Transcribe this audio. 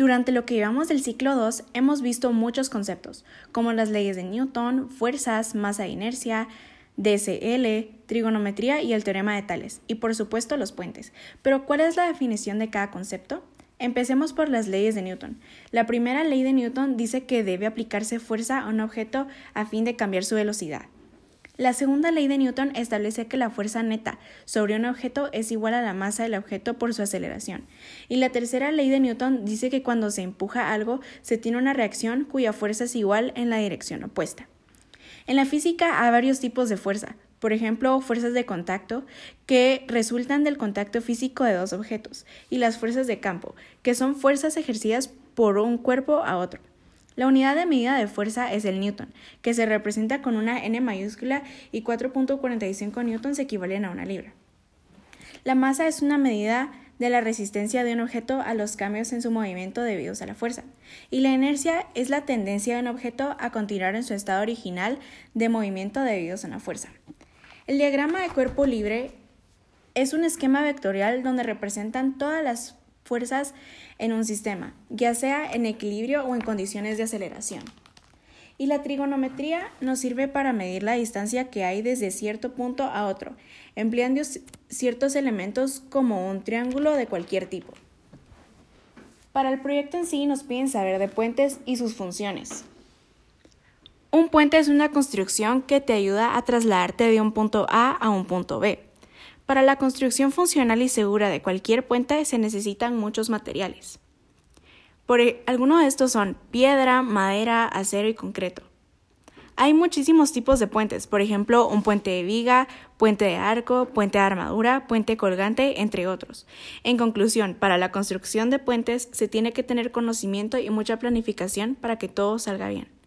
Durante lo que llevamos del ciclo 2 hemos visto muchos conceptos, como las leyes de Newton, fuerzas, masa de inercia, DSL, trigonometría y el teorema de Tales, y por supuesto los puentes. Pero ¿cuál es la definición de cada concepto? Empecemos por las leyes de Newton. La primera ley de Newton dice que debe aplicarse fuerza a un objeto a fin de cambiar su velocidad. La segunda ley de Newton establece que la fuerza neta sobre un objeto es igual a la masa del objeto por su aceleración. Y la tercera ley de Newton dice que cuando se empuja algo se tiene una reacción cuya fuerza es igual en la dirección opuesta. En la física hay varios tipos de fuerza, por ejemplo, fuerzas de contacto, que resultan del contacto físico de dos objetos, y las fuerzas de campo, que son fuerzas ejercidas por un cuerpo a otro. La unidad de medida de fuerza es el newton, que se representa con una n mayúscula y 4.45 newtons equivalen a una libra. La masa es una medida de la resistencia de un objeto a los cambios en su movimiento debidos a la fuerza, y la inercia es la tendencia de un objeto a continuar en su estado original de movimiento debidos a una fuerza. El diagrama de cuerpo libre es un esquema vectorial donde representan todas las fuerzas en un sistema, ya sea en equilibrio o en condiciones de aceleración. Y la trigonometría nos sirve para medir la distancia que hay desde cierto punto a otro, empleando ciertos elementos como un triángulo de cualquier tipo. Para el proyecto en sí nos piden saber de puentes y sus funciones. Un puente es una construcción que te ayuda a trasladarte de un punto A a un punto B. Para la construcción funcional y segura de cualquier puente se necesitan muchos materiales. Por e, algunos de estos son piedra, madera, acero y concreto. Hay muchísimos tipos de puentes, por ejemplo, un puente de viga, puente de arco, puente de armadura, puente colgante, entre otros. En conclusión, para la construcción de puentes se tiene que tener conocimiento y mucha planificación para que todo salga bien.